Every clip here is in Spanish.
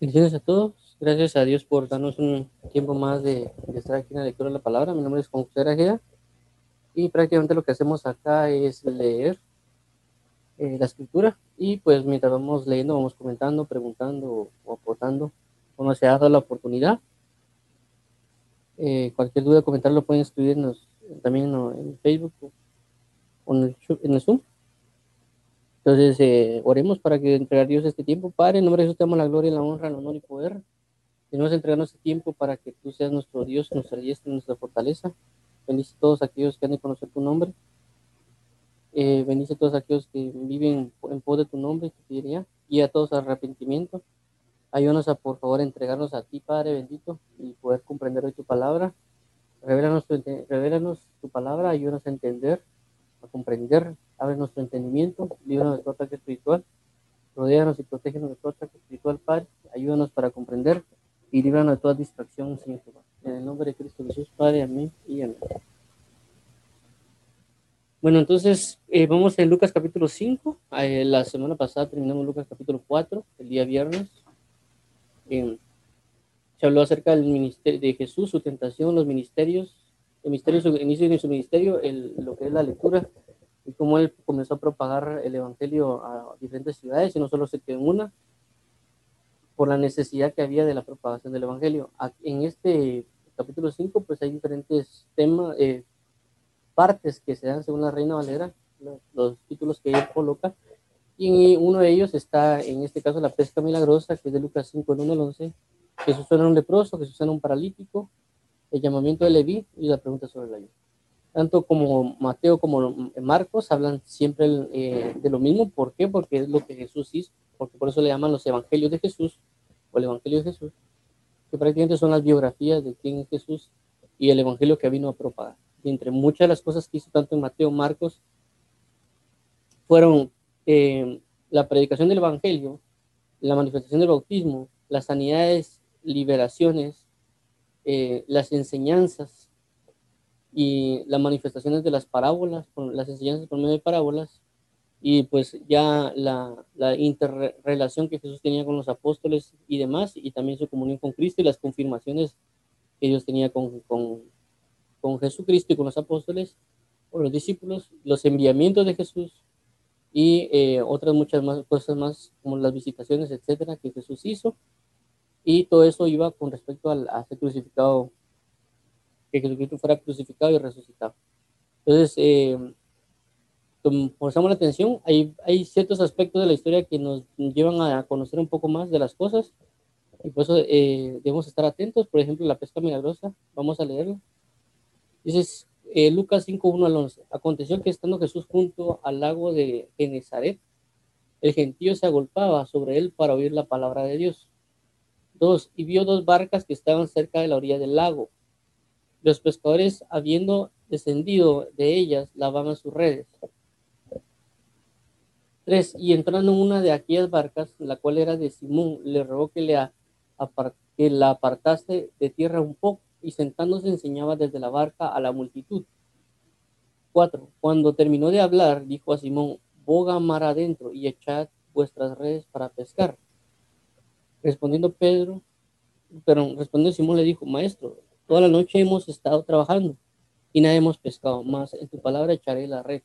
Bendiciones a todos. Gracias a Dios por darnos un tiempo más de, de estar aquí en la lectura de la palabra. Mi nombre es Juan José Arajeda y prácticamente lo que hacemos acá es leer eh, la escritura y pues mientras vamos leyendo vamos comentando, preguntando o aportando cuando se ha dado la oportunidad. Eh, cualquier duda comentario lo pueden escribirnos también en Facebook o en el Zoom. Entonces, eh, oremos para que entregar Dios este tiempo. Padre, en nombre de Jesús te damos la gloria, la honra, el honor y poder. Tenemos entregarnos este tiempo para que tú seas nuestro Dios, nuestra diestra, nuestra fortaleza. Bendice a todos aquellos que han de conocer tu nombre. Eh, bendice a todos aquellos que viven en pos de tu nombre, te pediría. Y a todos arrepentimiento. Ayúdanos a, por favor, entregarnos a ti, Padre bendito, y poder comprender hoy tu palabra. Revelanos tu, revelanos tu palabra, ayúdanos a entender, a comprender, abre nuestro entendimiento, líbranos de todo ataque espiritual, rodeanos y protégenos de todo ataque espiritual, Padre, ayúdanos para comprender y líbranos de toda distracción, Señor. En el nombre de Cristo Jesús, Padre, amén y amén. Bueno, entonces eh, vamos en Lucas capítulo 5. Eh, la semana pasada terminamos Lucas capítulo 4, el día viernes. Eh, se habló acerca del ministerio de Jesús, su tentación, los ministerios, el misterio, su inicio de su ministerio, el, lo que es la lectura y cómo él comenzó a propagar el evangelio a diferentes ciudades y no solo se quedó en una por la necesidad que había de la propagación del evangelio. En este capítulo 5 pues hay diferentes temas, eh, partes que se dan según la Reina Valera, los, los títulos que él coloca, y uno de ellos está en este caso la pesca milagrosa, que es de Lucas 5, el 1 al 11, Jesús era un leproso, Jesús era un paralítico, el llamamiento de Leví y la pregunta sobre la ayuda. Tanto como Mateo como Marcos hablan siempre eh, de lo mismo. ¿Por qué? Porque es lo que Jesús hizo, porque por eso le llaman los evangelios de Jesús o el evangelio de Jesús, que prácticamente son las biografías de quién es Jesús y el evangelio que vino a propagar. Y entre muchas de las cosas que hizo tanto en Mateo Marcos fueron eh, la predicación del evangelio, la manifestación del bautismo, las sanidades, liberaciones, eh, las enseñanzas y las manifestaciones de las parábolas, las enseñanzas por medio de parábolas, y pues ya la, la interrelación que Jesús tenía con los apóstoles y demás, y también su comunión con Cristo y las confirmaciones que Dios tenía con, con, con Jesucristo y con los apóstoles, o los discípulos, los enviamientos de Jesús y eh, otras muchas más cosas más, como las visitaciones, etcétera, que Jesús hizo y todo eso iba con respecto al, a ser crucificado, que Jesucristo fuera crucificado y resucitado. Entonces, eh, la atención, hay, hay ciertos aspectos de la historia que nos llevan a conocer un poco más de las cosas y por eso eh, debemos estar atentos. Por ejemplo, la pesca milagrosa, vamos a leerlo. Dice eh, Lucas 5, 1 al 11. Aconteció que estando Jesús junto al lago de Genezaret, el gentío se agolpaba sobre él para oír la palabra de Dios. Dos, y vio dos barcas que estaban cerca de la orilla del lago. Los pescadores, habiendo descendido de ellas, lavaban sus redes. Tres, y entrando en una de aquellas barcas, la cual era de Simón, le rogó que, le la apartase de tierra un poco, y sentándose enseñaba desde la barca a la multitud. Cuatro, cuando terminó de hablar, dijo a Simón, boga mar adentro y echad vuestras redes para pescar. Respondiendo Pedro, pero respondiendo Simón le dijo, maestro, toda la noche hemos estado trabajando y nada hemos pescado, más en tu palabra echaré la red.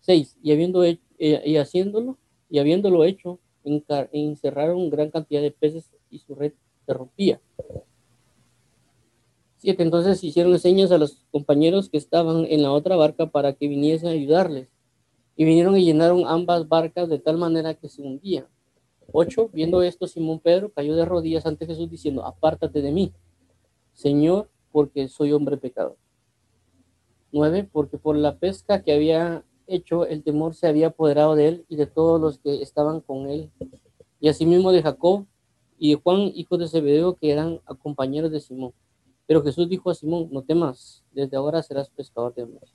Seis, y habiendo hecho, y haciéndolo, y habiéndolo hecho, encerraron gran cantidad de peces y su red se rompía. Siete, entonces hicieron señas a los compañeros que estaban en la otra barca para que viniesen a ayudarles. Y vinieron y llenaron ambas barcas de tal manera que se hundían. 8. Viendo esto, Simón Pedro cayó de rodillas ante Jesús diciendo, apártate de mí, Señor, porque soy hombre pecador. 9. Porque por la pesca que había hecho, el temor se había apoderado de él y de todos los que estaban con él, y asimismo de Jacob y de Juan, hijo de Zebedeo, que eran compañeros de Simón. Pero Jesús dijo a Simón, no temas, desde ahora serás pescador de hombres.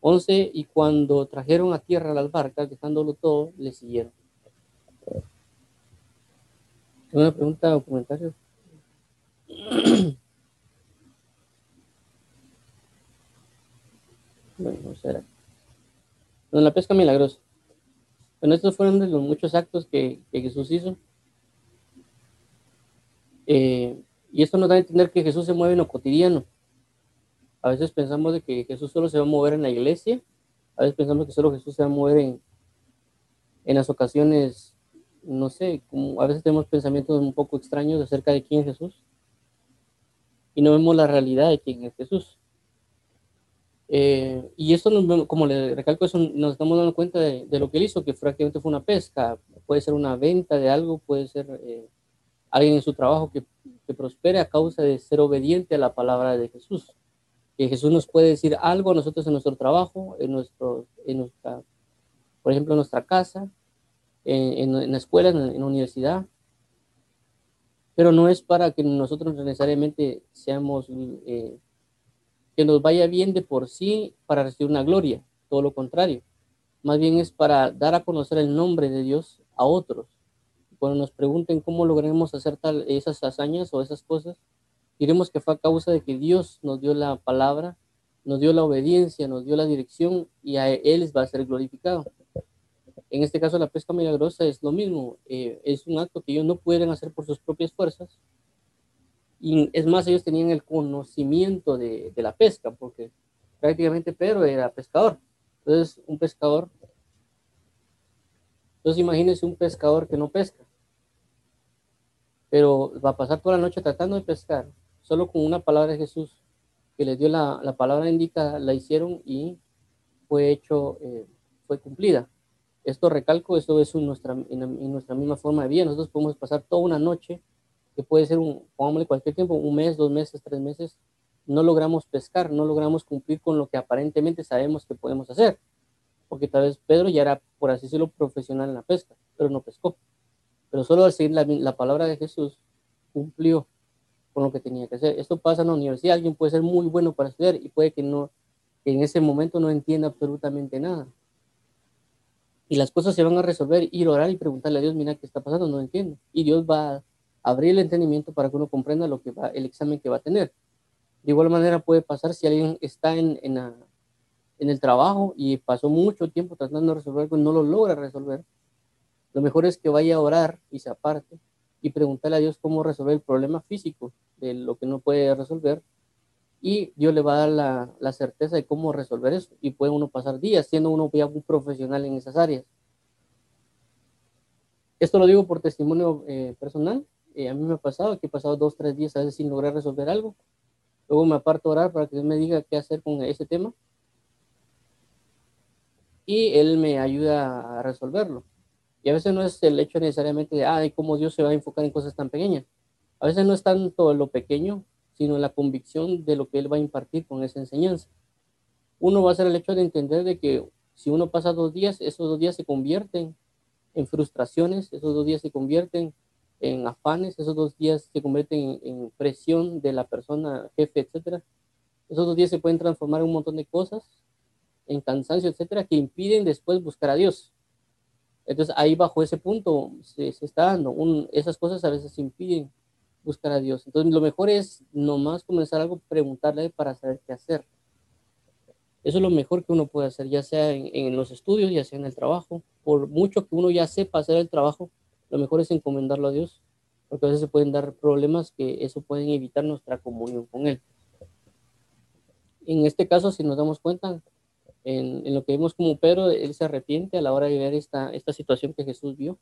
11. Y cuando trajeron a tierra las barcas, dejándolo todo, le siguieron. ¿Una pregunta o comentario? bueno, será. la pesca milagrosa. Bueno, estos fueron de los muchos actos que, Jesús hizo. Eh, y esto nos da a entender que Jesús se mueve en lo cotidiano. A veces pensamos de que Jesús solo se va a mover en la iglesia, a veces pensamos que solo Jesús se va a mover en, en las ocasiones, no sé, como a veces tenemos pensamientos un poco extraños acerca de quién es Jesús y no vemos la realidad de quién es Jesús. Eh, y esto, como le recalco, eso nos estamos dando cuenta de, lo que él hizo, que prácticamente fue una pesca, puede ser una venta de algo, puede ser eh, alguien en su trabajo que, que, prospere a causa de ser obediente a la palabra de Jesús. Que Jesús nos puede decir algo a nosotros en nuestro trabajo, en, nuestro, en nuestra, por ejemplo, en nuestra casa, en, en, la escuela, en, la universidad, pero no es para que nosotros necesariamente seamos eh, que nos vaya bien de por sí para recibir una gloria, todo lo contrario. Más bien es para dar a conocer el nombre de Dios a otros. Cuando nos pregunten cómo lograremos hacer tal, esas hazañas o esas cosas, diremos que fue a causa de que Dios nos dio la palabra, nos dio la obediencia, nos dio la dirección y a Él va a ser glorificado. En este caso, la pesca milagrosa es lo mismo. Eh, es un acto que ellos no pueden hacer por sus propias fuerzas, y es más, ellos tenían el conocimiento de, de la pesca, porque prácticamente Pedro era pescador. Entonces, un pescador, entonces imagínense un pescador que no pesca, pero va a pasar toda la noche tratando de pescar, solo con una palabra de Jesús, que les dio la, la palabra indicada, la hicieron y fue hecho, eh, fue cumplida. Esto recalco, esto es nuestra, en, en, nuestra misma forma de vida. Nosotros podemos pasar toda una noche que puede ser un, pongámosle cualquier tiempo, un mes, dos meses, tres meses, no logramos pescar, no logramos cumplir con lo que aparentemente sabemos que podemos hacer. Porque tal vez Pedro ya era, por así decirlo, profesional en la pesca, pero no pescó. Pero solo al seguir la, la palabra de Jesús, cumplió con lo que tenía que hacer. Esto pasa en la universidad, alguien puede ser muy bueno para estudiar y puede que no, que en ese momento no entienda absolutamente nada. Y las cosas se van a resolver, ir a orar y preguntarle a Dios, mira, ¿qué está pasando? No entiendo. Y Dios va a abrir el entendimiento para que uno comprenda lo que va, el examen que va a tener. De igual manera puede pasar si alguien está en, en, en el trabajo y pasó mucho tiempo tratando de resolver algo y no lo logra resolver. Lo mejor es que vaya a orar y se aparte y preguntarle a Dios cómo resolver el problema físico de lo que no puede resolver y Dios le va a dar la, la, certeza de cómo resolver eso y puede uno pasar días siendo uno ya un profesional en esas áreas. Esto lo digo por testimonio eh, personal. Eh, a mí me ha pasado que he pasado dos, tres días a veces sin lograr resolver algo. Luego me aparto a orar para que Dios me diga qué hacer con ese tema. Y Él me ayuda a resolverlo. Y a veces no es el hecho necesariamente de, ay, cómo Dios se va a enfocar en cosas tan pequeñas. A veces no es tanto lo pequeño, sino la convicción de lo que Él va a impartir con esa enseñanza. Uno va a ser el hecho de entender de que si uno pasa dos días, esos dos días se convierten en frustraciones, esos dos días se convierten en afanes, esos dos días se convierten en, presión de la persona, jefe, etcétera. Esos dos días se pueden transformar en un montón de cosas, en cansancio, etcétera, que impiden después buscar a Dios. Entonces ahí bajo ese punto se, está dando, esas cosas a veces impiden buscar a Dios. Entonces lo mejor es nomás comenzar algo, preguntarle para saber qué hacer. Eso es lo mejor que uno puede hacer, ya sea en, los estudios, ya sea en el trabajo. Por mucho que uno ya sepa hacer el trabajo, lo mejor es encomendarlo a Dios, porque a veces se pueden dar problemas que eso pueden evitar nuestra comunión con Él. En este caso, si nos damos cuenta, en, lo que vemos como Pedro, él se arrepiente a la hora de ver esta, situación que Jesús vio,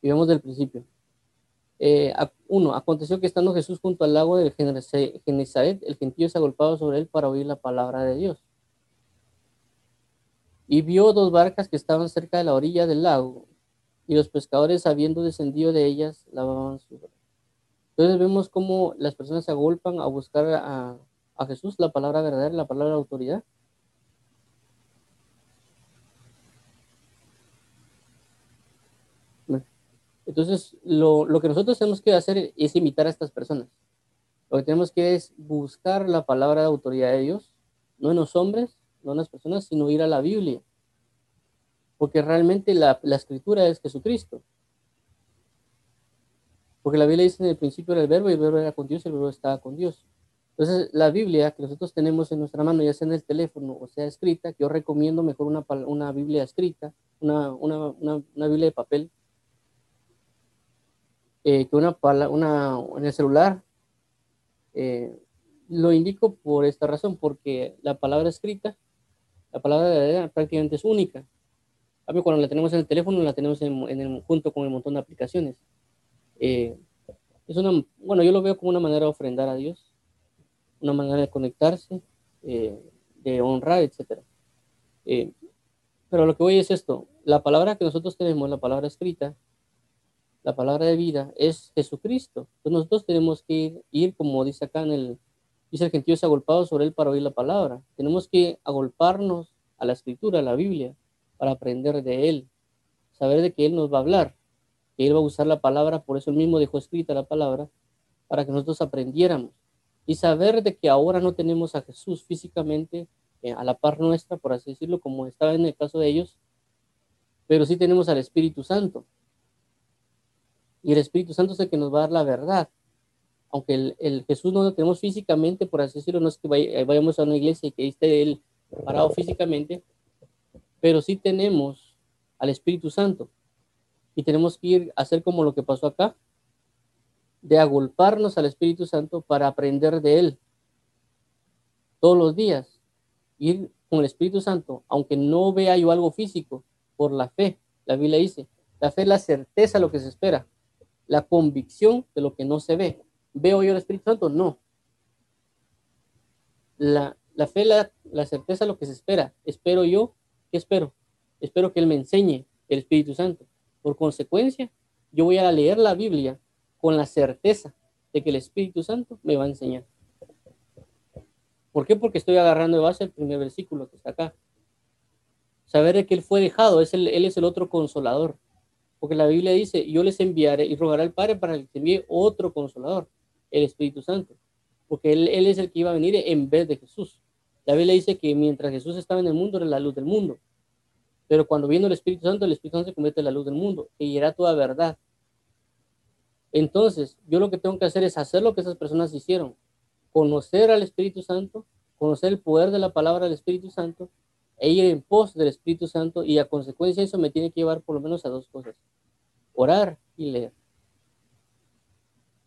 y del principio. Eh, uno, aconteció que estando Jesús junto al lago de Genezaret, el gentío se agolpaba sobre él para oír la palabra de Dios. Y vio dos barcas que estaban cerca de la orilla del lago, y los pescadores, habiendo descendido de ellas, lavaban su Entonces vemos cómo las personas se agolpan a buscar a, a Jesús, la palabra verdadera, la palabra de autoridad. Entonces, lo, lo, que nosotros tenemos que hacer es imitar a estas personas. Lo que tenemos que es buscar la palabra de autoridad de Dios, no en los hombres, no en las personas, sino ir a la Biblia porque realmente la, escritura es Jesucristo. Porque la Biblia dice en el principio era el verbo y el verbo era con Dios y el verbo estaba con Dios. Entonces, la Biblia que nosotros tenemos en nuestra mano, ya sea en el teléfono o sea escrita, yo recomiendo mejor una, una Biblia escrita, una, una, una, Biblia de papel, eh, que una, una en el celular. Eh, lo indico por esta razón, porque la palabra escrita, la palabra de prácticamente es única. A mí cuando la tenemos en el teléfono, la tenemos en, el, junto con un montón de aplicaciones. Eh, es una, bueno, yo lo veo como una manera de ofrendar a Dios una manera de conectarse, eh, de honrar, etc. Eh, pero lo que voy es esto, la palabra que nosotros tenemos, la palabra escrita, la palabra de vida, es Jesucristo. Entonces nosotros tenemos que ir, ir como dice acá en el, dice el gentío se agolpado sobre él para oír la palabra. Tenemos que agolparnos a la escritura, a la Biblia, para aprender de él, saber de que él nos va a hablar, que él va a usar la palabra, por eso él mismo dejó escrita la palabra, para que nosotros aprendiéramos y saber de que ahora no tenemos a Jesús físicamente eh, a la par nuestra, por así decirlo, como estaba en el caso de ellos, pero sí tenemos al Espíritu Santo. Y el Espíritu Santo es el que nos va a dar la verdad. Aunque el, Jesús no lo tenemos físicamente, por así decirlo, no es que eh, vayamos a una iglesia y que esté Él parado físicamente, pero sí tenemos al Espíritu Santo. Y tenemos que ir a hacer como lo que pasó acá, de agolparnos al Espíritu Santo para aprender de Él. Todos los días, ir con el Espíritu Santo, aunque no vea yo algo físico, por la fe. La Biblia dice, la fe es la certeza de lo que se espera, la convicción de lo que no se ve. ¿Veo yo el Espíritu Santo? No. La, la fe la, la certeza lo que se espera. ¿Espero yo? ¿Qué espero? Espero que Él me enseñe el Espíritu Santo. Por consecuencia, yo voy a leer la Biblia con la certeza de que el Espíritu Santo me va a enseñar. ¿Por qué? Porque estoy agarrando de base el primer versículo que está acá. Saber de que Él fue dejado, es Él es el otro consolador. Porque la Biblia dice, yo les enviaré y rogaré al Padre para que te envíe otro consolador, el Espíritu Santo. Porque él, él es el que iba a venir en vez de Jesús. La Biblia dice que mientras Jesús estaba en el mundo, era la luz del mundo. Pero cuando vino el Espíritu Santo, el Espíritu Santo se convierte en la luz del mundo y era toda verdad. Entonces, yo lo que tengo que hacer es hacer lo que esas personas hicieron, conocer al Espíritu Santo, conocer el poder de la palabra del Espíritu Santo e ir en pos del Espíritu Santo y a consecuencia eso me tiene que llevar por lo menos a dos cosas, orar y leer.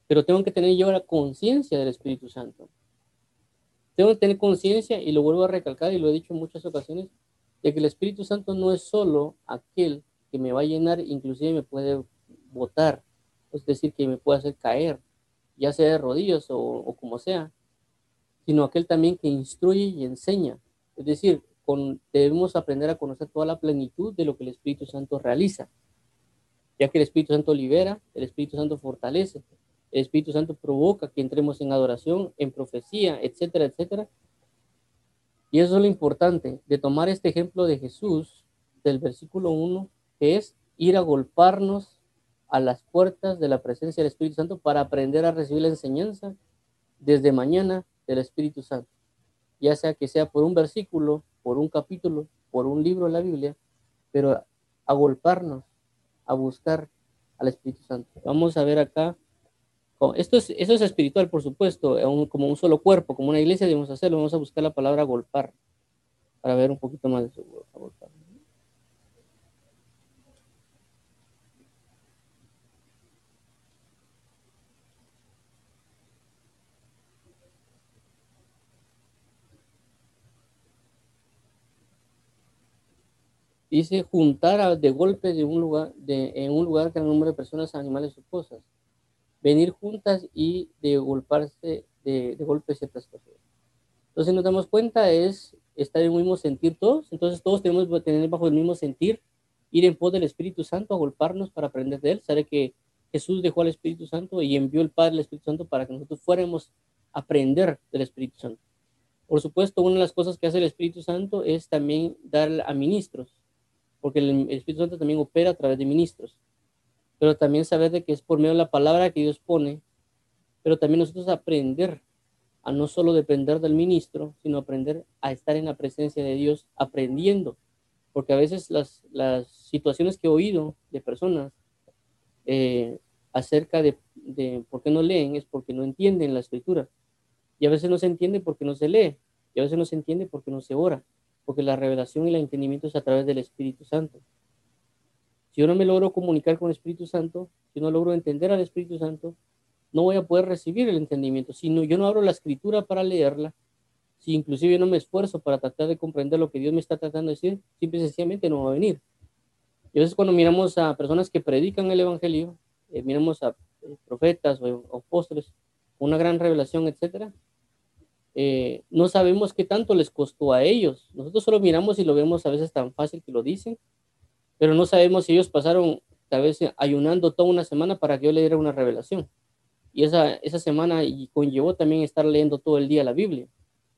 Pero tengo que tener yo la conciencia del Espíritu Santo. Tengo que tener conciencia, y lo vuelvo a recalcar y lo he dicho en muchas ocasiones, de que el Espíritu Santo no es solo aquel que me va a llenar, inclusive me puede votar es decir, que me puede hacer caer, ya sea de rodillas o, como sea, sino aquel también que instruye y enseña. Es decir, con, debemos aprender a conocer toda la plenitud de lo que el Espíritu Santo realiza, ya que el Espíritu Santo libera, el Espíritu Santo fortalece, el Espíritu Santo provoca que entremos en adoración, en profecía, etcétera, etcétera. Y eso es lo importante de tomar este ejemplo de Jesús del versículo 1, que es ir a golparnos a las puertas de la presencia del Espíritu Santo para aprender a recibir la enseñanza desde mañana del Espíritu Santo. Ya sea que sea por un versículo, por un capítulo, por un libro de la Biblia, pero a golparnos, a buscar al Espíritu Santo. Vamos a ver acá. Esto es, eso es espiritual, por supuesto, como un solo cuerpo, como una iglesia debemos hacerlo. Vamos a buscar la palabra golpar para ver un poquito más de eso. Dice juntar de golpe de un lugar, de, en un lugar gran número de personas, animales o cosas. Venir juntas y de golparse de, de golpe ciertas cosas. Entonces nos damos cuenta es estar en el mismo sentir todos. Entonces todos tenemos que tener bajo el mismo sentir, ir en pos del Espíritu Santo, a golparnos para aprender de él. Sabe que Jesús dejó al Espíritu Santo y envió el Padre al Espíritu Santo para que nosotros fuéramos a aprender del Espíritu Santo. Por supuesto, una de las cosas que hace el Espíritu Santo es también dar a ministros porque el Espíritu Santo también opera a través de ministros, pero también saber de que es por medio de la palabra que Dios pone, pero también nosotros aprender a no solo depender del ministro, sino aprender a estar en la presencia de Dios aprendiendo, porque a veces las, las situaciones que he oído de personas eh, acerca de, de por qué no leen es porque no entienden la escritura. Y a veces no se entiende porque no se lee. Y a veces no se entiende porque no se ora. Porque la revelación y el entendimiento es a través del Espíritu Santo. Si yo no me logro comunicar con el Espíritu Santo, si no logro entender al Espíritu Santo, no voy a poder recibir el entendimiento. Si no, yo no abro la escritura para leerla, si inclusive no me esfuerzo para tratar de comprender lo que Dios me está tratando de decir, simple y sencillamente no va a venir. Y a veces cuando miramos a personas que predican el Evangelio, eh, miramos a eh, profetas o, apóstoles una gran revelación, etcétera, eh, no sabemos qué tanto les costó a ellos. Nosotros solo miramos y lo vemos a veces tan fácil que lo dicen, pero no sabemos si ellos pasaron tal vez ayunando toda una semana para que yo le diera una revelación. Y esa, esa semana y conllevó también estar leyendo todo el día la Biblia,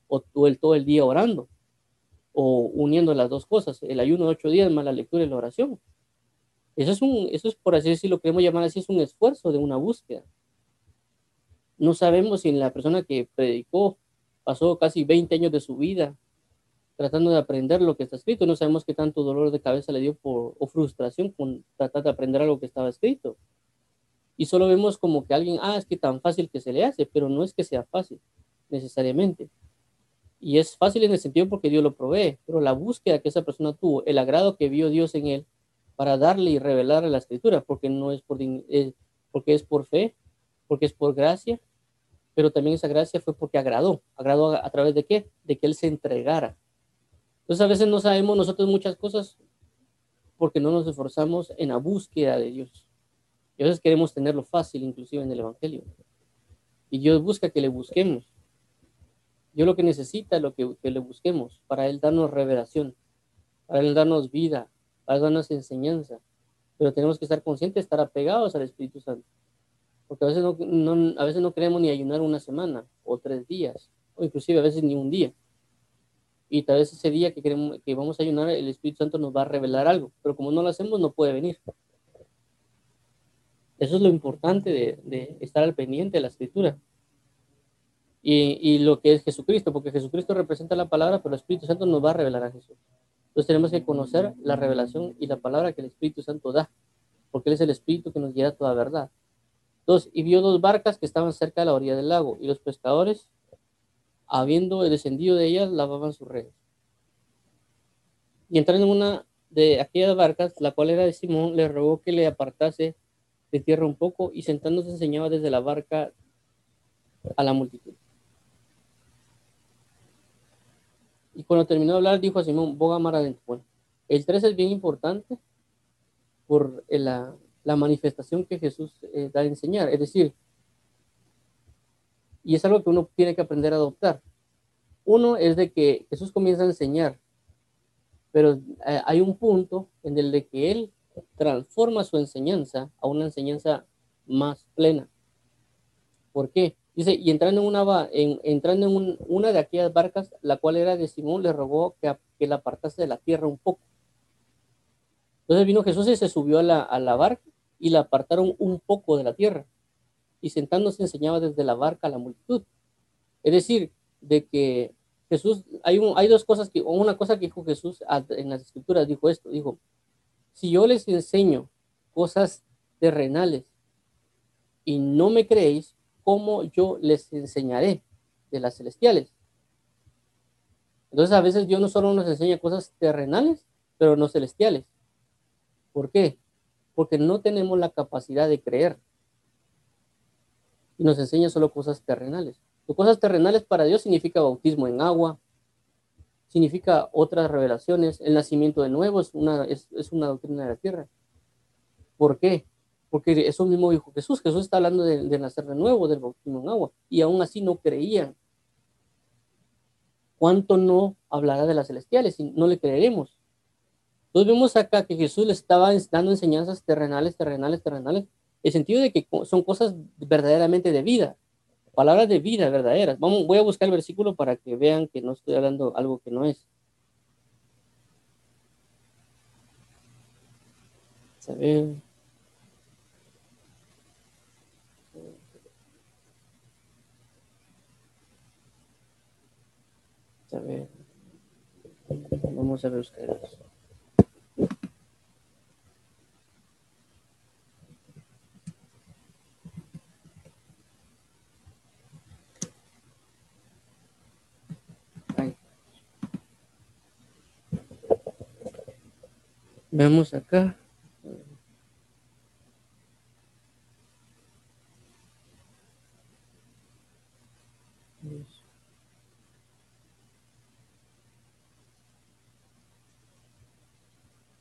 o todo el, todo el día orando, o uniendo las dos cosas, el ayuno de ocho días más la lectura y la oración. Eso es, un, eso es por así decirlo, queremos llamar así, es un esfuerzo de una búsqueda. No sabemos si la persona que predicó pasó casi 20 años de su vida tratando de aprender lo que está escrito. No sabemos qué tanto dolor de cabeza le dio por, o frustración con tratar de aprender algo que estaba escrito. Y solo vemos como que alguien, ah, es que tan fácil que se le hace, pero no es que sea fácil necesariamente. Y es fácil en el sentido porque Dios lo provee, pero la búsqueda que esa persona tuvo, el agrado que vio Dios en él para darle y revelarle la escritura, porque no es por, porque es por fe, porque es por gracia, pero también esa gracia fue porque agradó. ¿Agradó a, través de qué? De que Él se entregara. Entonces a veces no sabemos nosotros muchas cosas porque no nos esforzamos en la búsqueda de Dios. Y a veces queremos tenerlo fácil, inclusive en el Evangelio. Y Dios busca que le busquemos. Dios lo que necesita es lo que, que le busquemos para Él darnos revelación, para Él darnos vida, para darnos enseñanza. Pero tenemos que estar conscientes estar apegados al Espíritu Santo. Porque a veces no, a veces no queremos ni ayunar una semana o tres días, o inclusive a veces ni un día. Y tal vez ese día que, queremos, que vamos a ayunar, el Espíritu Santo nos va a revelar algo, pero como no lo hacemos, no puede venir. Eso es lo importante de, estar al pendiente de la escritura. Y, y, lo que es Jesucristo, porque Jesucristo representa la palabra, pero el Espíritu Santo nos va a revelar a Jesús. Entonces tenemos que conocer la revelación y la palabra que el Espíritu Santo da, porque Él es el Espíritu que nos guía a toda verdad. Y vio dos barcas que estaban cerca de la orilla del lago, y los pescadores, habiendo descendido de ellas, lavaban sus redes. Y entrando en una de aquellas barcas, la cual era de Simón, le rogó que le apartase de tierra un poco, y sentándose enseñaba desde la barca a la multitud. Y cuando terminó de hablar, dijo a Simón, boga mar adentro. Bueno, el 3 es bien importante por la, la manifestación que Jesús eh, da a enseñar. Es decir, y es algo que uno tiene que aprender a adoptar. Uno es de que Jesús comienza a enseñar, pero eh, hay un punto en el de que Él transforma su enseñanza a una enseñanza más plena. ¿Por qué? Dice, y entrando en una, en, entrando en una de aquellas barcas, la cual era de Simón, le rogó que, que la apartase de la tierra un poco. Entonces vino Jesús y se subió a la, a la barca y la apartaron un poco de la tierra. Y sentándose enseñaba desde la barca a la multitud. Es decir, de que Jesús, hay, un, hay dos cosas que, una cosa que dijo Jesús en las escrituras, dijo esto, dijo, si yo les enseño cosas terrenales y no me creéis, ¿cómo yo les enseñaré de las celestiales? Entonces a veces Dios no solo nos enseña cosas terrenales, pero no celestiales. ¿Por qué? Porque no tenemos la capacidad de creer. Y nos enseña solo cosas terrenales. Las cosas terrenales para Dios significa bautismo en agua, significa otras revelaciones. El nacimiento de nuevo es una, es, una doctrina de la tierra. ¿Por qué? Porque eso mismo dijo Jesús. Jesús está hablando de, de, nacer de nuevo, del bautismo en agua. Y aún así no creían. ¿Cuánto no hablará de las celestiales? Y no le creeremos. Entonces vemos acá que Jesús le estaba dando enseñanzas terrenales, terrenales, terrenales, en el sentido de que son cosas verdaderamente de vida, palabras de vida verdaderas. Vamos, voy a buscar el versículo para que vean que no estoy hablando algo que no es. A ver. A ver. Vamos a buscar eso. Veamos acá.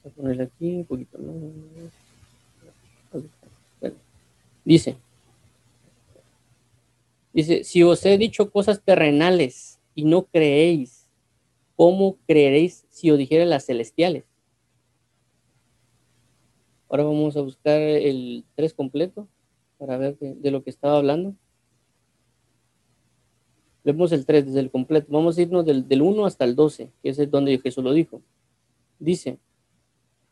A ponerle aquí un poquito más. Dice, dice, si os he dicho cosas terrenales y no creéis, ¿cómo creeréis si os dijera las celestiales? Ahora vamos a buscar el 3 completo para ver de, lo que estaba hablando. Vemos el 3 desde el completo. Vamos a irnos del, del 1 hasta el 12, que es donde Jesús lo dijo. Dice,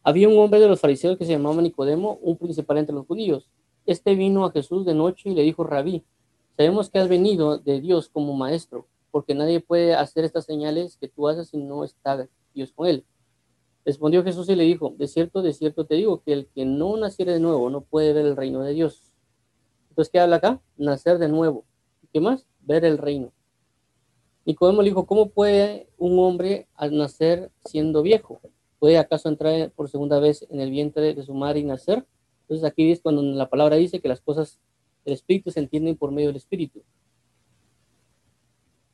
había un hombre de los fariseos que se llamaba Nicodemo, un principal entre los judíos. Este vino a Jesús de noche y le dijo, Rabí, sabemos que has venido de Dios como maestro, porque nadie puede hacer estas señales que tú haces si no está Dios con él. Respondió Jesús y le dijo, de cierto, de cierto te digo, que el que no naciere de nuevo no puede ver el reino de Dios. Entonces, ¿qué habla acá? Nacer de nuevo. ¿Qué más? Ver el reino. Nicodemo le dijo, ¿cómo puede un hombre al nacer siendo viejo? ¿Puede acaso entrar por segunda vez en el vientre de su madre y nacer? Entonces aquí es cuando la palabra dice que las cosas del Espíritu se entienden por medio del Espíritu.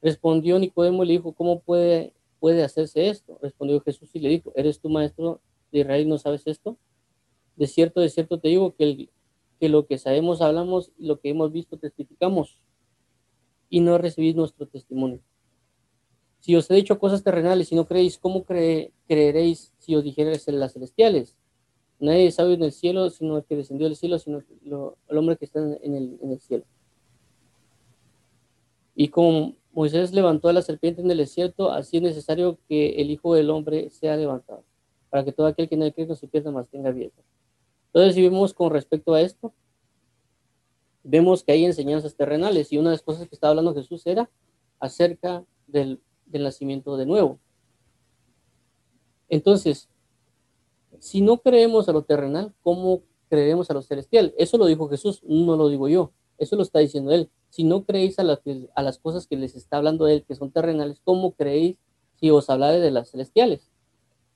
Respondió Nicodemo y le dijo, ¿cómo puede, puede hacerse esto? Respondió Jesús y le dijo, ¿eres tú maestro de Israel no sabes esto? De cierto, de cierto te digo que, que lo que sabemos hablamos y lo que hemos visto testificamos y no recibís nuestro testimonio. Si os he dicho cosas terrenales y no creéis, ¿cómo creeréis si os dijerais en las celestiales? Nadie sabe en el cielo, sino el que descendió del cielo, sino el hombre que está en el, en el cielo. Y como Moisés levantó a la serpiente en el desierto, así es necesario que el Hijo del Hombre sea levantado, para que todo aquel que no cree no se pierda, más tenga vida. Entonces, si vemos con respecto a esto, vemos que hay enseñanzas terrenales, y una de las cosas que estaba hablando Jesús era acerca del, del nacimiento de nuevo. Entonces, si no creemos a lo terrenal, ¿cómo creemos a lo celestial? Eso lo dijo Jesús, no lo digo yo. Eso lo está diciendo él. Si no creéis a, a las cosas que les está hablando él, que son terrenales, ¿cómo creéis si os habla de las celestiales?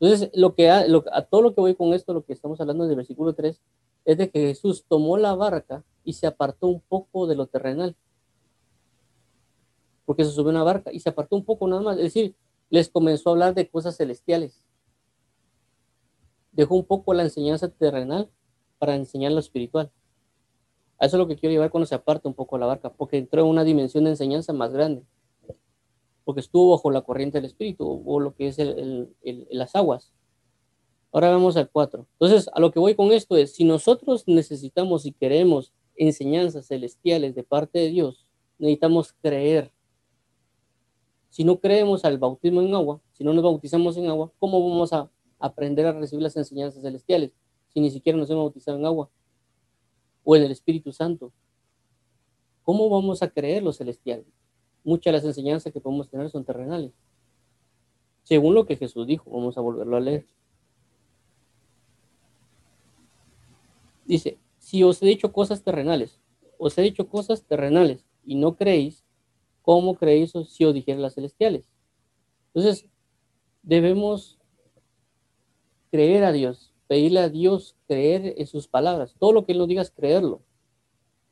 Entonces, lo que a, todo lo que voy con esto, lo que estamos hablando del versículo 3, es de que Jesús tomó la barca y se apartó un poco de lo terrenal. Porque se subió a una barca y se apartó un poco nada más. Es decir, les comenzó a hablar de cosas celestiales. Dejó un poco la enseñanza terrenal para enseñar lo espiritual. A eso es lo que quiero llevar cuando se aparta un poco la barca, porque entró en una dimensión de enseñanza más grande, porque estuvo bajo la corriente del espíritu o lo que es las aguas. Ahora vamos al 4. Entonces, a lo que voy con esto es, si nosotros necesitamos y queremos enseñanzas celestiales de parte de Dios, necesitamos creer. Si no creemos al bautismo en agua, si no nos bautizamos en agua, ¿cómo vamos a aprender a recibir las enseñanzas celestiales si ni siquiera nos hemos bautizado en agua? O en el Espíritu Santo. ¿Cómo vamos a creer lo celestial? Muchas de las enseñanzas que podemos tener son terrenales. Según lo que Jesús dijo, vamos a volverlo a leer. Dice, si os he dicho cosas terrenales, os he dicho cosas terrenales y no creéis, ¿cómo creéis si os dijera las celestiales? Entonces, debemos creer a Dios, pedirle a Dios creer en sus palabras. Todo lo que Él nos diga es creerlo.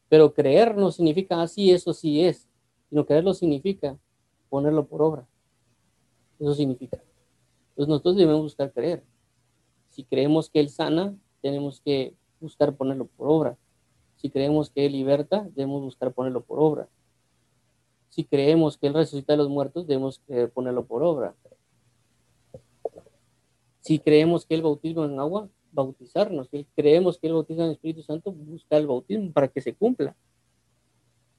Pero creer no significa así, eso sí es, sino creerlo significa ponerlo por obra. Eso significa. Entonces nosotros debemos buscar creer. Si creemos que Él sana, tenemos que buscar ponerlo por obra. Si creemos que Él liberta, debemos buscar ponerlo por obra. Si creemos que Él resucita a los muertos, debemos ponerlo por obra. Si creemos que el bautismo en agua, bautizarnos. Si creemos que el bautismo en Espíritu Santo, busca el bautismo para que se cumpla.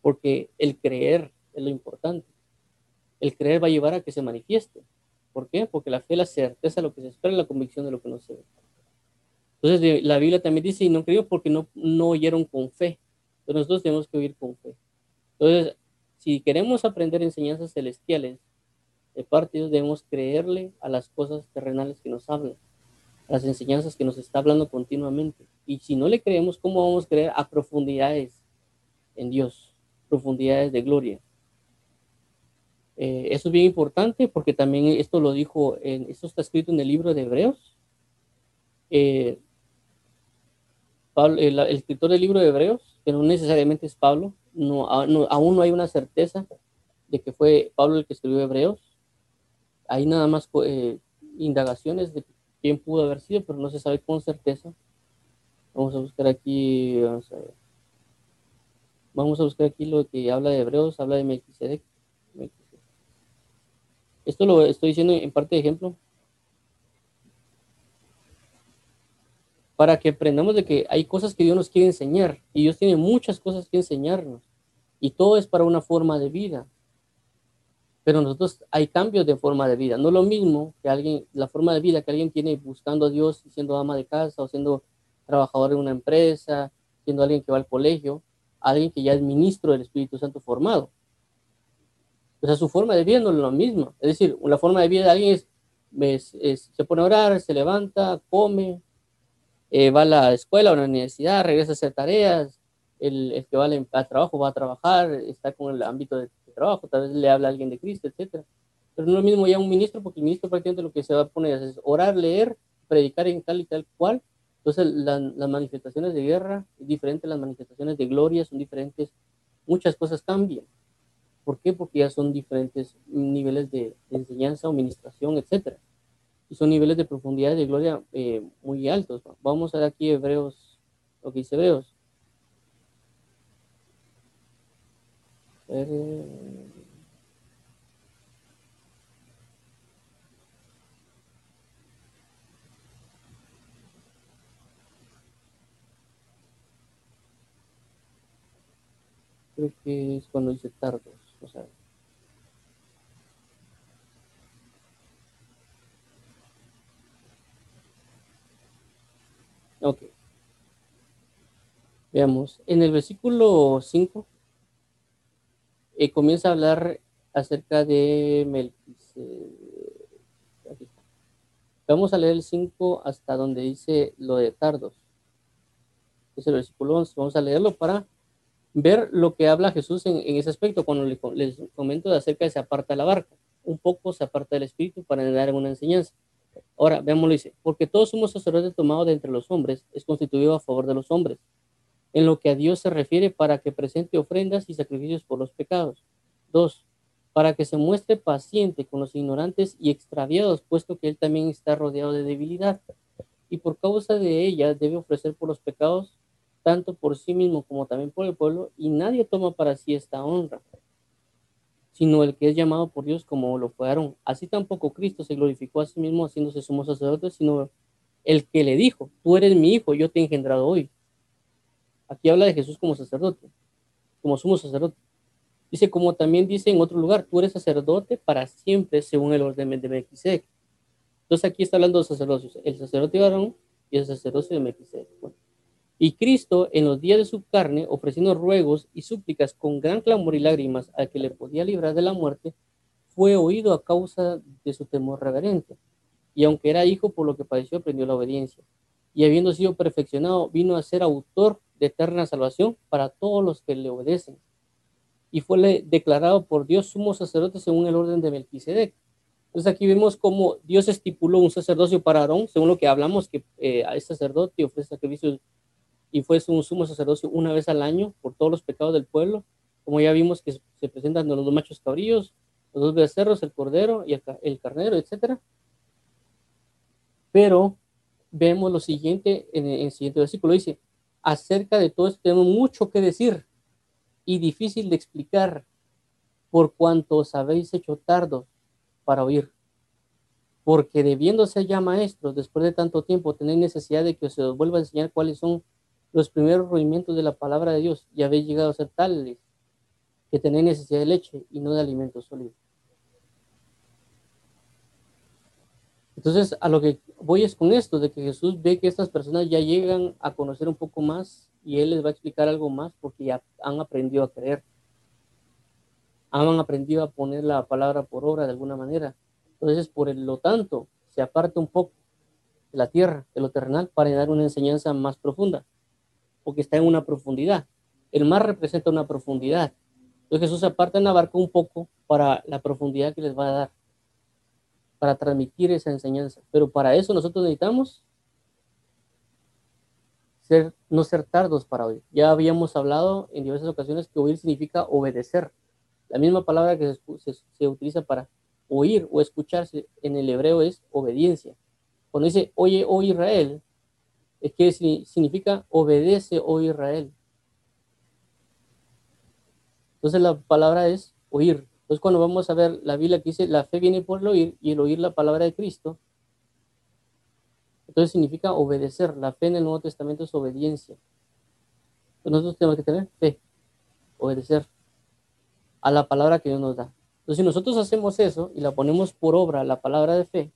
Porque el creer es lo importante. El creer va a llevar a que se manifieste. ¿Por qué? Porque la fe es la certeza de lo que se espera la convicción de lo que no se ve. Entonces la Biblia también dice, y no creo porque no, no oyeron con fe. Entonces nosotros tenemos que oír con fe. Entonces, si queremos aprender enseñanzas celestiales de parte de Dios, debemos creerle a las cosas terrenales que nos hablan, a las enseñanzas que nos está hablando continuamente. Y si no le creemos, ¿cómo vamos a creer a profundidades en Dios, profundidades de gloria? Eh, eso es bien importante porque también esto lo dijo, en, esto está escrito en el libro de Hebreos. Eh, el, escritor del libro de Hebreos, que no necesariamente es Pablo, no, aún no hay una certeza de que fue Pablo el que escribió Hebreos. Hay nada más eh, indagaciones de quién pudo haber sido, pero no se sabe con certeza. Vamos a buscar aquí, vamos a, vamos a buscar aquí lo que habla de Hebreos, habla de Melquisedec. Esto lo estoy diciendo en parte de ejemplo para que aprendamos de que hay cosas que Dios nos quiere enseñar y Dios tiene muchas cosas que enseñarnos y todo es para una forma de vida. Pero nosotros hay cambios de forma de vida. No es lo mismo que alguien, la forma de vida que alguien tiene buscando a Dios, siendo ama de casa o siendo trabajador en una empresa, siendo alguien que va al colegio, alguien que ya es ministro del Espíritu Santo formado. O sea, su forma de vida no es lo mismo. Es decir, la forma de vida de alguien es, se pone a orar, se levanta, come, eh, va a la escuela o a la universidad, regresa a hacer tareas, el, el que va al, trabajo va a trabajar, está con el ámbito de, trabajo, tal vez le habla a alguien de Cristo, etc. Pero no es lo mismo ya un ministro, porque el ministro prácticamente lo que se va a poner es orar, leer, predicar en tal y tal cual. Entonces las manifestaciones de guerra es diferente, las manifestaciones de gloria son diferentes, muchas cosas cambian. ¿Por qué? Porque ya son diferentes niveles de, enseñanza o administración, etcétera y son niveles de profundidad de gloria eh, muy altos. Vamos a ver aquí Hebreos, lo que dice Hebreos. Creo que es cuando dice tardos. O sea, Ok. Veamos, en el versículo 5 eh, comienza a hablar acerca de Melquisedec. Vamos a leer el 5 hasta donde dice lo de tardos. Es el versículo 11. Vamos a leerlo para ver lo que habla Jesús en, ese aspecto, cuando les, comento de acerca de se aparta la barca. Un poco se aparta del Espíritu para dar una enseñanza. Ahora, veámoslo, dice, porque todos somos sacerdotes tomados de entre los hombres, es constituido a favor de los hombres, en lo que a Dios se refiere para que presente ofrendas y sacrificios por los pecados. Dos, para que se muestre paciente con los ignorantes y extraviados, puesto que él también está rodeado de debilidad, y por causa de ella debe ofrecer por los pecados, tanto por sí mismo como también por el pueblo, y nadie toma para sí esta honra sino el que es llamado por Dios como lo fueron. Así tampoco Cristo se glorificó a sí mismo haciéndose sumo sacerdote, sino el que le dijo, tú eres mi hijo, yo te he engendrado hoy. Aquí habla de Jesús como sacerdote, como sumo sacerdote. Dice, como también dice en otro lugar, tú eres sacerdote para siempre según el orden de Melquisedec. Entonces aquí está hablando de sacerdocios, el sacerdote de Aarón y el sacerdocio de Melquisedec. Y Cristo, en los días de su carne, ofreciendo ruegos y súplicas con gran clamor y lágrimas al que le podía librar de la muerte, fue oído a causa de su temor reverente. Y aunque era hijo, por lo que padeció, aprendió la obediencia. Y habiendo sido perfeccionado, vino a ser autor de eterna salvación para todos los que le obedecen. Y fue declarado por Dios sumo sacerdote según el orden de Melquisedec. Entonces aquí vemos cómo Dios estipuló un sacerdocio para Aarón, según lo que hablamos, que eh, a este sacerdote ofrece sacrificios y fue un sumo sacerdocio una vez al año por todos los pecados del pueblo, como ya vimos que se presentan los dos machos cabrillos, los dos becerros, el cordero y el, carnero, etc. Pero vemos lo siguiente en el, siguiente versículo, dice, acerca de todo esto tenemos mucho que decir y difícil de explicar por cuanto os habéis hecho tardos para oír. Porque debiendo ser ya maestros, después de tanto tiempo, tenéis necesidad de que os vuelva a enseñar cuáles son los primeros movimientos de la palabra de Dios y habéis llegado a ser tales que tenéis necesidad de leche y no de alimento sólido. Entonces, a lo que voy es con esto, de que Jesús ve que estas personas ya llegan a conocer un poco más y Él les va a explicar algo más porque ya han aprendido a creer. Han aprendido a poner la palabra por obra de alguna manera. Entonces, por lo tanto, se aparta un poco de la tierra, de lo terrenal, para dar una enseñanza más profunda, porque está en una profundidad. El mar representa una profundidad. Entonces Jesús se aparta en la barca un poco para la profundidad que les va a dar para transmitir esa enseñanza. Pero para eso nosotros necesitamos ser, no ser tardos para oír. Ya habíamos hablado en diversas ocasiones que oír significa obedecer. La misma palabra que se, se, utiliza para oír o escucharse en el hebreo es obediencia. Cuando dice oye, oh Israel, es que significa obedece, oh Israel. Entonces la palabra es oír. Entonces, cuando vamos a ver la Biblia que dice, la fe viene por el oír y el oír la palabra de Cristo, entonces significa obedecer. La fe en el Nuevo Testamento es obediencia. Entonces, nosotros tenemos que tener fe, obedecer a la palabra que Dios nos da. Entonces, si nosotros hacemos eso y la ponemos por obra, la palabra de fe,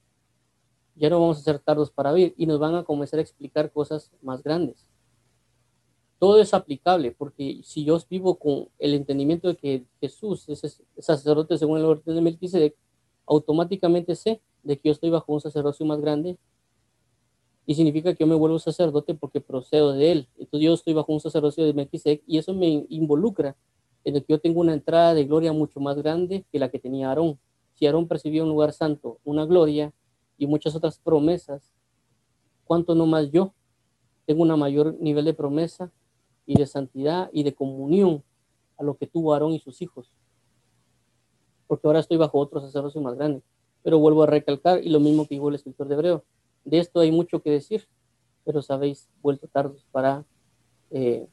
ya no vamos a ser tardos para oír y nos van a comenzar a explicar cosas más grandes todo es aplicable, porque si yo vivo con el entendimiento de que Jesús es sacerdote según el orden de Melquisedec, automáticamente sé de que yo estoy bajo un sacerdocio más grande y significa que yo me vuelvo sacerdote porque procedo de él. Entonces yo estoy bajo un sacerdocio de Melquisedec y eso me involucra en el que yo tengo una entrada de gloria mucho más grande que la que tenía Aarón. Si Aarón percibió un lugar santo, una gloria y muchas otras promesas, ¿cuánto no más yo tengo un mayor nivel de promesa y de santidad y de comunión a lo que tuvo Aarón y sus hijos. Porque ahora estoy bajo otro sacerdocio más grande. Pero vuelvo a recalcar, y lo mismo que dijo el escritor de Hebreo, de esto hay mucho que decir, pero sabéis, vuelto tardos para, eh,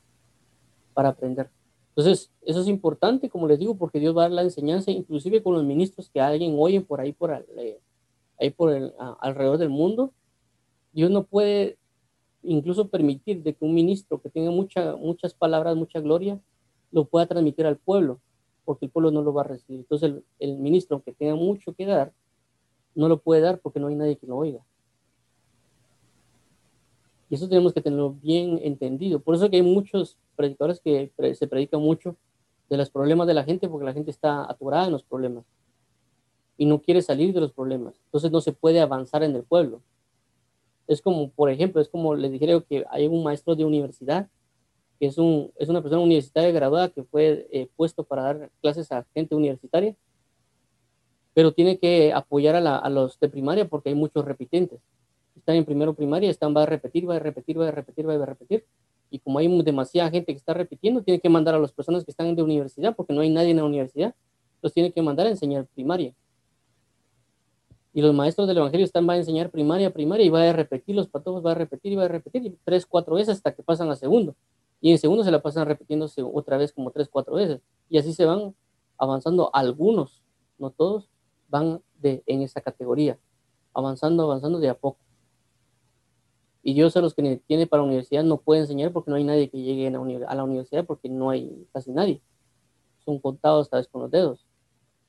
para aprender. Entonces, eso es importante, como les digo, porque Dios va a dar la enseñanza, inclusive con los ministros que alguien oye por ahí, por, eh, ahí por el, alrededor del mundo. Dios no puede incluso permitir de que un ministro que tenga mucha, muchas palabras, mucha gloria, lo pueda transmitir al pueblo, porque el pueblo no lo va a recibir. Entonces el, ministro, aunque tenga mucho que dar, no lo puede dar porque no hay nadie que lo oiga. Y eso tenemos que tenerlo bien entendido. Por eso que hay muchos predicadores que se predican mucho de los problemas de la gente, porque la gente está atorada en los problemas y no quiere salir de los problemas. Entonces no se puede avanzar en el pueblo. Es como, por ejemplo, es como les dijeron que hay un maestro de universidad, que es, un, es una persona universitaria graduada que fue eh, puesto para dar clases a gente universitaria, pero tiene que apoyar a, a, los de primaria porque hay muchos repitentes. Están en primero primaria, están, va a repetir, va a repetir, va a repetir, va a repetir. Y como hay demasiada gente que está repitiendo, tiene que mandar a las personas que están de universidad, porque no hay nadie en la universidad, los tiene que mandar a enseñar primaria. Y los maestros del Evangelio están, va a enseñar primaria, primaria, y va a repetir los patojos, va a repetir y va a repetir, tres, cuatro veces hasta que pasan a segundo. Y en segundo se la pasan repitiéndose otra vez como tres, cuatro veces. Y así se van avanzando algunos, no todos, van de, en esa categoría, avanzando, avanzando de a poco. Y yo sé los que tiene para la universidad no puede enseñar porque no hay nadie que llegue a la universidad porque no hay casi nadie. Son contados tal vez con los dedos.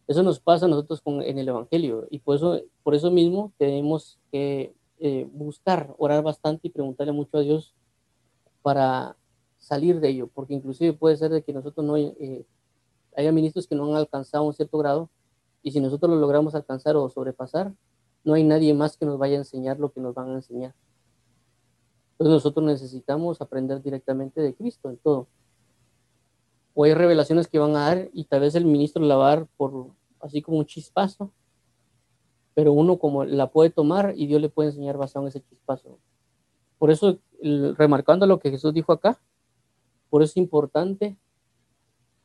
Eso nos pasa a nosotros con, en el Evangelio y por eso, por eso mismo tenemos que eh, buscar, orar bastante y preguntarle mucho a Dios para salir de ello, porque inclusive puede ser de que nosotros no eh, haya ministros que no han alcanzado un cierto grado y si nosotros lo logramos alcanzar o sobrepasar, no hay nadie más que nos vaya a enseñar lo que nos van a enseñar. Entonces nosotros necesitamos aprender directamente de Cristo en todo o hay revelaciones que van a dar y tal vez el ministro la va a dar por así como un chispazo, pero uno como la puede tomar y Dios le puede enseñar basado en ese chispazo. Por eso, remarcando lo que Jesús dijo acá, por eso es importante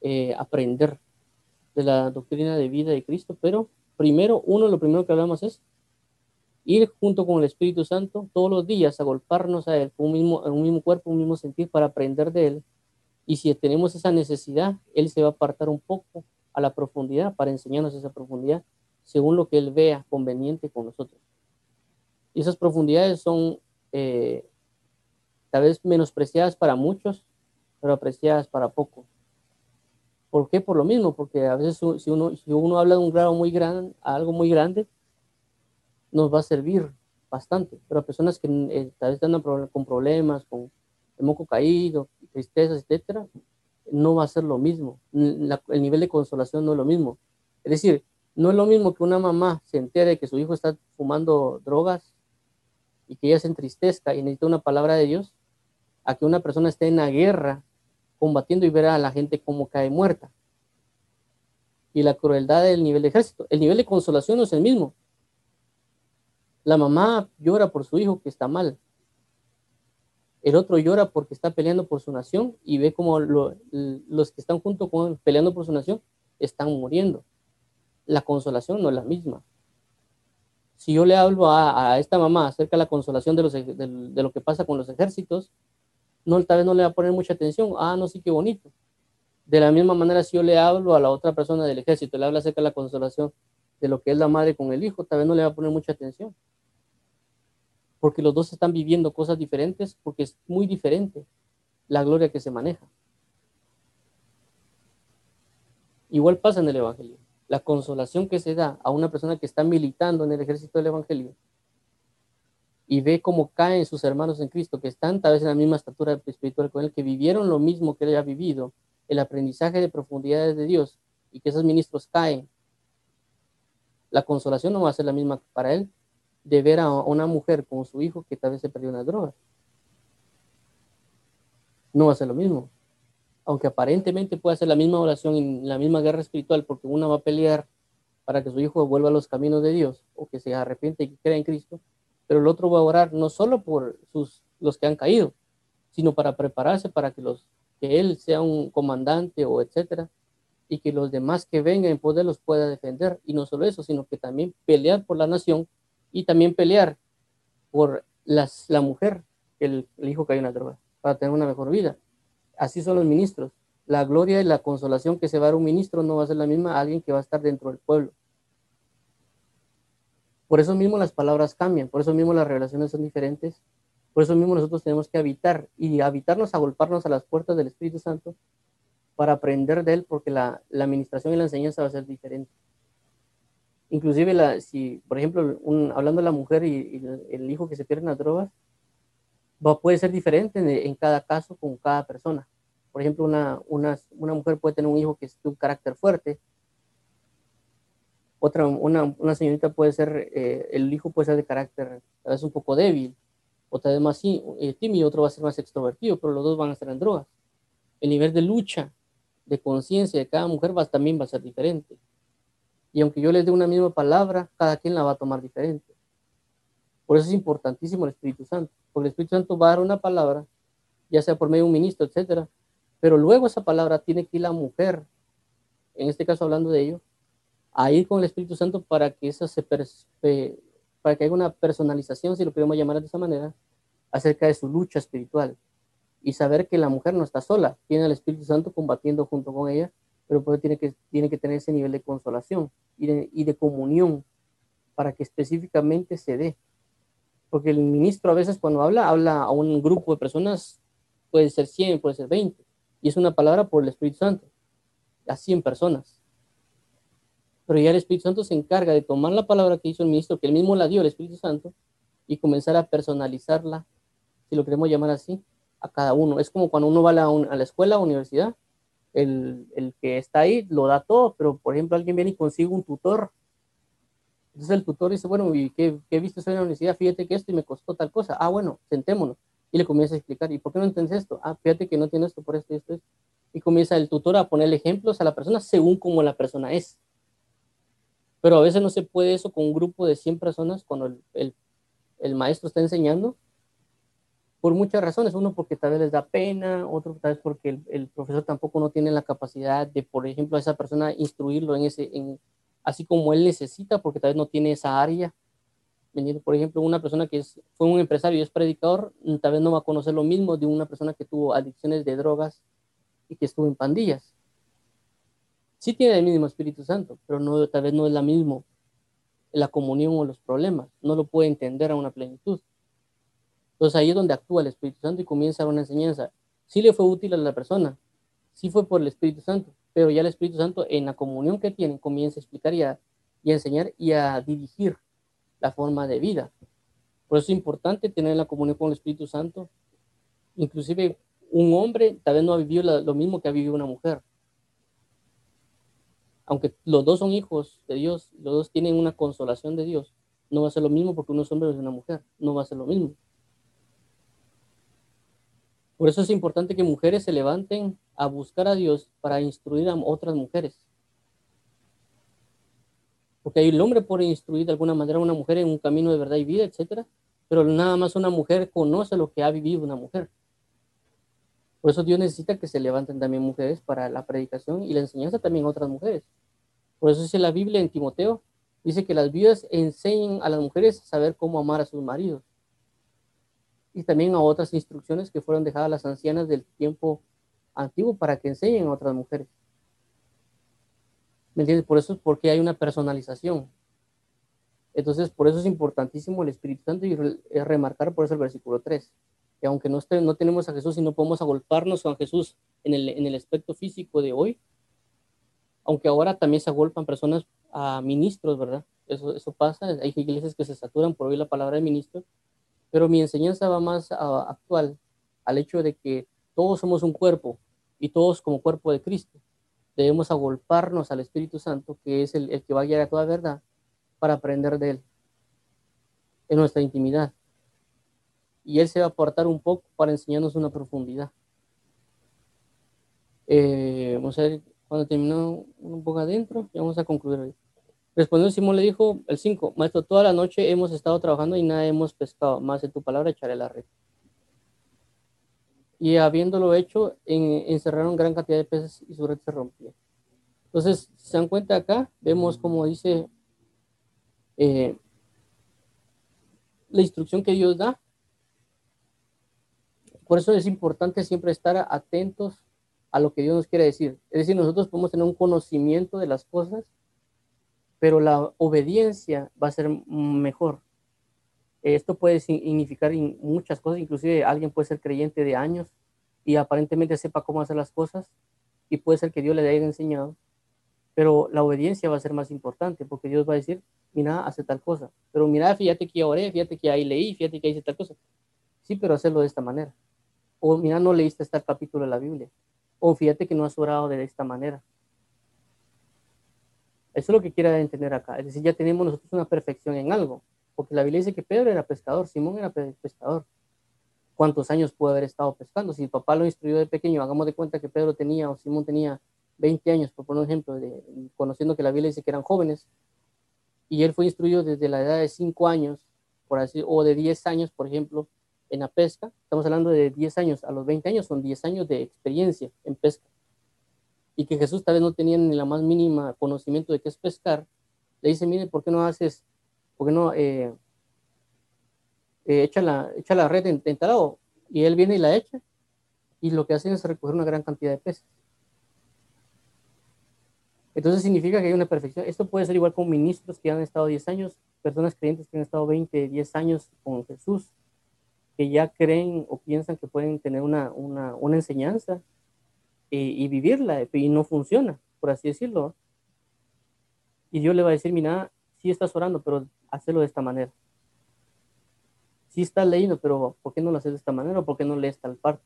eh, aprender de la doctrina de vida de Cristo, pero primero, uno, lo primero que hablamos es ir junto con el Espíritu Santo todos los días a golparnos a Él, un mismo, un mismo cuerpo, un mismo sentir para aprender de Él y si tenemos esa necesidad, Él se va a apartar un poco a la profundidad para enseñarnos esa profundidad según lo que Él vea conveniente con nosotros. Y esas profundidades son eh, tal vez menospreciadas para muchos, pero apreciadas para pocos. ¿Por qué? Por lo mismo, porque a veces si uno, si uno habla de un grado muy grande, algo muy grande, nos va a servir bastante, pero a personas que eh, tal vez están con problemas, con el moco caído, tristezas, etcétera, no va a ser lo mismo. el nivel de consolación no es lo mismo. Es decir, no es lo mismo que una mamá se entere que su hijo está fumando drogas y que ella se entristezca y necesita una palabra de Dios, a que una persona esté en la guerra combatiendo y ver a la gente como cae muerta. Y la crueldad del nivel de ejército. El nivel de consolación no es el mismo. La mamá llora por su hijo que está mal. El otro llora porque está peleando por su nación y ve como los que están junto con peleando por su nación están muriendo la consolación no es la misma. Si yo le hablo a, esta mamá acerca de la consolación de, lo que pasa con los ejércitos, no, tal vez no le va a poner mucha atención. Ah, no, sí, qué bonito. De la misma manera, si yo le hablo a la otra persona del ejército, le hablo acerca de la consolación de lo que es la madre con el hijo, tal vez no le va a poner mucha atención. Porque los dos están viviendo cosas diferentes, porque es muy diferente la gloria que se maneja. Igual pasa en el Evangelio la consolación que se da a una persona que está militando en el ejército del Evangelio y ve cómo caen sus hermanos en Cristo, que están tal vez en la misma estatura espiritual con él, que vivieron lo mismo que él ha vivido, el aprendizaje de profundidades de Dios, y que esos ministros caen, la consolación no va a ser la misma para él de ver a una mujer con su hijo que tal vez se perdió una droga. No va a ser lo mismo aunque aparentemente pueda ser la misma oración en la misma guerra espiritual, porque una va a pelear para que su hijo vuelva a los caminos de Dios o que se arrepiente y que crea en Cristo, pero el otro va a orar no solo por sus, los que han caído, sino para prepararse para que, los, que él sea un comandante o etcétera, y que los demás que vengan en poder los pueda defender. Y no solo eso, sino que también pelear por la nación y también pelear por las, la mujer, el, el hijo que hay en la droga, para tener una mejor vida. Así son los ministros. La gloria y la consolación que se va a dar un ministro no va a ser la misma a alguien que va a estar dentro del pueblo. Por eso mismo las palabras cambian, por eso mismo las revelaciones son diferentes, por eso mismo nosotros tenemos que habitar y habitarnos, agolparnos a las puertas del Espíritu Santo para aprender de él, porque la, administración y la enseñanza va a ser diferente. Inclusive, la, si, por ejemplo, hablando de la mujer y, el hijo que se pierde en las drogas, puede ser diferente en, cada caso con cada persona. Por ejemplo, una, una, una, mujer puede tener un hijo que es de un carácter fuerte, otra, una, una señorita puede ser, eh, el hijo puede ser de carácter tal vez un poco débil, o tal vez más eh, tímido, otro va a ser más extrovertido, pero los dos van a estar en drogas. El nivel de lucha, de conciencia de cada mujer va, también va a ser diferente. Y aunque yo les dé una misma palabra, cada quien la va a tomar diferente. Por eso es importantísimo el Espíritu Santo porque el Espíritu Santo va a dar una palabra, ya sea por medio de un ministro, etcétera, pero luego esa palabra tiene que ir la mujer, en este caso hablando de ello, a ir con el Espíritu Santo para que esa se para que haya una personalización, si lo podemos llamar de esa manera, acerca de su lucha espiritual y saber que la mujer no está sola, tiene al Espíritu Santo combatiendo junto con ella, pero tiene que, tiene que tener ese nivel de consolación y de, comunión para que específicamente se dé porque el ministro a veces cuando habla, habla a un grupo de personas, puede ser 100, puede ser 20, y es una palabra por el Espíritu Santo, a 100 personas. Pero ya el Espíritu Santo se encarga de tomar la palabra que hizo el ministro, que él mismo la dio, el Espíritu Santo, y comenzar a personalizarla, si lo queremos llamar así, a cada uno. Es como cuando uno va a la, a la escuela, universidad, el, que está ahí lo da todo, pero por ejemplo alguien viene y consigue un tutor entonces el tutor dice, bueno, ¿y qué, qué viste en la universidad? Fíjate que esto y me costó tal cosa. Ah, bueno, sentémonos. Y le comienza a explicar, ¿y por qué no entiendes esto? Ah, fíjate que no tiene esto por esto y esto, esto. Y comienza el tutor a ponerle ejemplos a la persona según como la persona es. Pero a veces no se puede eso con un grupo de 100 personas cuando el maestro está enseñando, por muchas razones. Uno porque tal vez les da pena, otro tal vez porque el, el, profesor tampoco no tiene la capacidad de, por ejemplo, a esa persona instruirlo en ese, en, así como él necesita, porque tal vez no tiene esa área. Por ejemplo, una persona que es, fue un empresario y es predicador, mm, tal vez no va a conocer lo mismo de una persona que tuvo adicciones de drogas y que estuvo en pandillas. Sí tiene el mismo Espíritu Santo, pero no, tal vez no es la misma la comunión o los problemas. No lo puede entender a una plenitud. Entonces ahí es donde actúa el Espíritu Santo y comienza una enseñanza. Sí le fue útil a la persona, sí fue por el Espíritu Santo, pero ya el Espíritu Santo en la comunión que tienen comienza a explicar y a, enseñar y a dirigir la forma de vida. Por eso es importante tener la comunión con el Espíritu Santo. Inclusive un hombre tal vez no ha vivido lo mismo que ha vivido una mujer. Aunque los dos son hijos de Dios, los dos tienen una consolación de Dios, no va a ser lo mismo porque uno es hombre y una mujer, no va a ser lo mismo. Por eso es importante que mujeres se levanten a buscar a Dios para instruir a otras mujeres. Porque el hombre puede instruir de alguna manera a una mujer en un camino de verdad y vida, etcétera, pero nada más una mujer conoce lo que ha vivido una mujer. Por eso Dios necesita que se levanten también mujeres para la predicación y la enseñanza también a otras mujeres. Por eso dice la Biblia en Timoteo, dice que las viudas enseñen a las mujeres a saber cómo amar a sus maridos y también a otras instrucciones que fueron dejadas a las ancianas del tiempo antiguo para que enseñen a otras mujeres. ¿Me entiendes? Por eso es porque hay una personalización. Entonces, por eso es importantísimo el Espíritu Santo y remarcar por eso el versículo 3, que aunque no, no tenemos a Jesús y no podemos agolparnos con Jesús en el, en el aspecto físico de hoy, aunque ahora también se agolpan personas a ministros, ¿verdad? Eso, eso pasa, hay iglesias que se saturan por oír la palabra de ministro, pero mi enseñanza va más actual al hecho de que todos somos un cuerpo y todos como cuerpo de Cristo. Debemos agolparnos al Espíritu Santo, que es el, que va a guiar a toda verdad, para aprender de Él en nuestra intimidad. Y Él se va a aportar un poco para enseñarnos una profundidad. Eh, vamos a ver cuando terminó un poco adentro, y vamos a concluir. Respondió Simón, le dijo el 5, Maestro, toda la noche hemos estado trabajando y nada hemos pescado, más de tu palabra echaré la red. Y habiéndolo hecho, encerraron gran cantidad de peces y su red se rompió. Entonces, si se dan cuenta acá, vemos como dice eh, la instrucción que Dios da. Por eso es importante siempre estar atentos a lo que Dios nos quiere decir. Es decir, nosotros podemos tener un conocimiento de las cosas, pero la obediencia va a ser mejor. Esto puede significar muchas cosas, inclusive alguien puede ser creyente de años y aparentemente sepa cómo hacer las cosas y puede ser que Dios le haya enseñado, pero la obediencia va a ser más importante porque Dios va a decir, mira, hace tal cosa, pero mira, fíjate que oré, fíjate que ahí leí, fíjate que hice tal cosa. Sí, pero hacerlo de esta manera. O mira, no leíste este capítulo de la Biblia. O fíjate que no has orado de esta manera. Eso es lo que quiere entender acá. Es decir, ya tenemos nosotros una perfección en algo. Porque la Biblia dice que Pedro era pescador, Simón era pescador. ¿Cuántos años pudo haber estado pescando? Si el papá lo instruyó de pequeño, hagamos de cuenta que Pedro tenía o Simón tenía 20 años, por poner un ejemplo, conociendo que la Biblia dice que eran jóvenes, y él fue instruido desde la edad de 5 años, por así, o de 10 años, por ejemplo, en la pesca. Estamos hablando de 10 años, a los 20 años son 10 años de experiencia en pesca y que Jesús tal vez no tenía ni la más mínima conocimiento de qué es pescar, le dice, mire, ¿por qué no haces, por qué no eh, eh, echa, la, echa la red en, en Y él viene y la echa, y lo que hace es recoger una gran cantidad de peces. Entonces significa que hay una perfección. Esto puede ser igual con ministros que han estado 10 años, personas creyentes que han estado 20, 10 años con Jesús, que ya creen o piensan que pueden tener una, una, una enseñanza y, vivirla, y no funciona, por así decirlo. Y Dios le va a decir, mira, sí estás orando, pero hazlo de esta manera. Sí estás leyendo, pero ¿por qué no lo haces de esta manera? ¿O por qué no lees tal parte?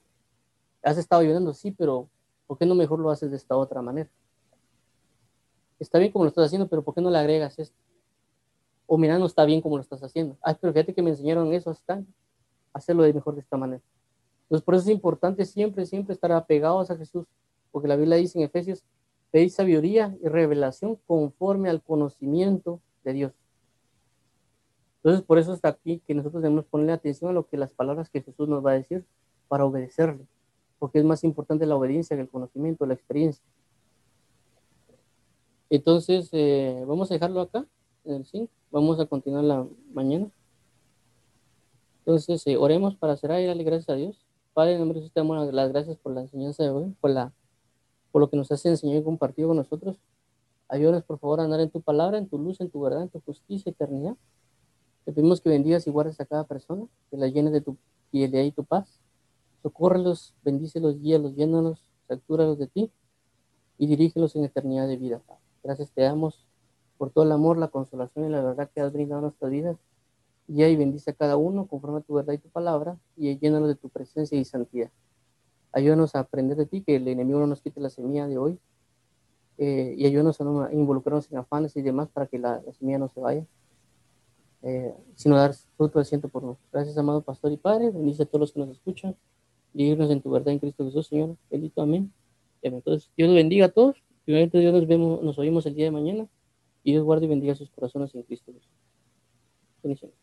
Has estado ayudando, sí, pero ¿por qué no mejor lo haces de esta otra manera? Está bien como lo estás haciendo, pero ¿por qué no le agregas esto? O mira, no está bien como lo estás haciendo. Ay, pero fíjate que me enseñaron eso tanto. Hacerlo de mejor de esta manera. Entonces, por eso es importante siempre, siempre estar apegados a Jesús, porque la Biblia dice en Efesios, pedís sabiduría y revelación conforme al conocimiento de Dios. Entonces, por eso está aquí que nosotros debemos ponerle atención a lo que las palabras que Jesús nos va a decir para obedecerle, porque es más importante la obediencia que el conocimiento, la experiencia. Entonces, eh, vamos a dejarlo acá, en el 5. Vamos a continuar la mañana. Entonces, eh, oremos para cerrar y darle gracias a Dios. Padre, en nombre de Jesús, te damos las gracias por la enseñanza de hoy, por, la, por lo que nos has enseñado y compartido con nosotros. Ayúdanos, por favor, a andar en tu palabra, en tu luz, en tu verdad, en tu justicia, eternidad. Te pedimos que bendigas y guardes a cada persona, que la llenes de tu y tu paz. Socórrelos, bendícelos, guíalos, llénalos, captúralos de ti y dirígelos en eternidad de vida. Gracias te damos por todo el amor, la consolación y la verdad que has brindado a nuestras vidas. Y ahí bendice a cada uno conforme a tu verdad y tu palabra, y llénanos de tu presencia y santidad. Ayúdanos a aprender de ti, que el enemigo no nos quite la semilla de hoy, eh, y ayúdanos a no involucrarnos en afanes y demás para que la, semilla no se vaya, eh, sino dar fruto al ciento por uno. Gracias, amado pastor y padre. Bendice a todos los que nos escuchan. Líbranos en tu verdad en Cristo Jesús, Señor. Bendito, amén. Entonces, Dios los bendiga a todos. Primeramente, Dios nos vemos, nos oímos el día de mañana. Y Dios guarde y bendiga sus corazones en Cristo Jesús. Bendiciones.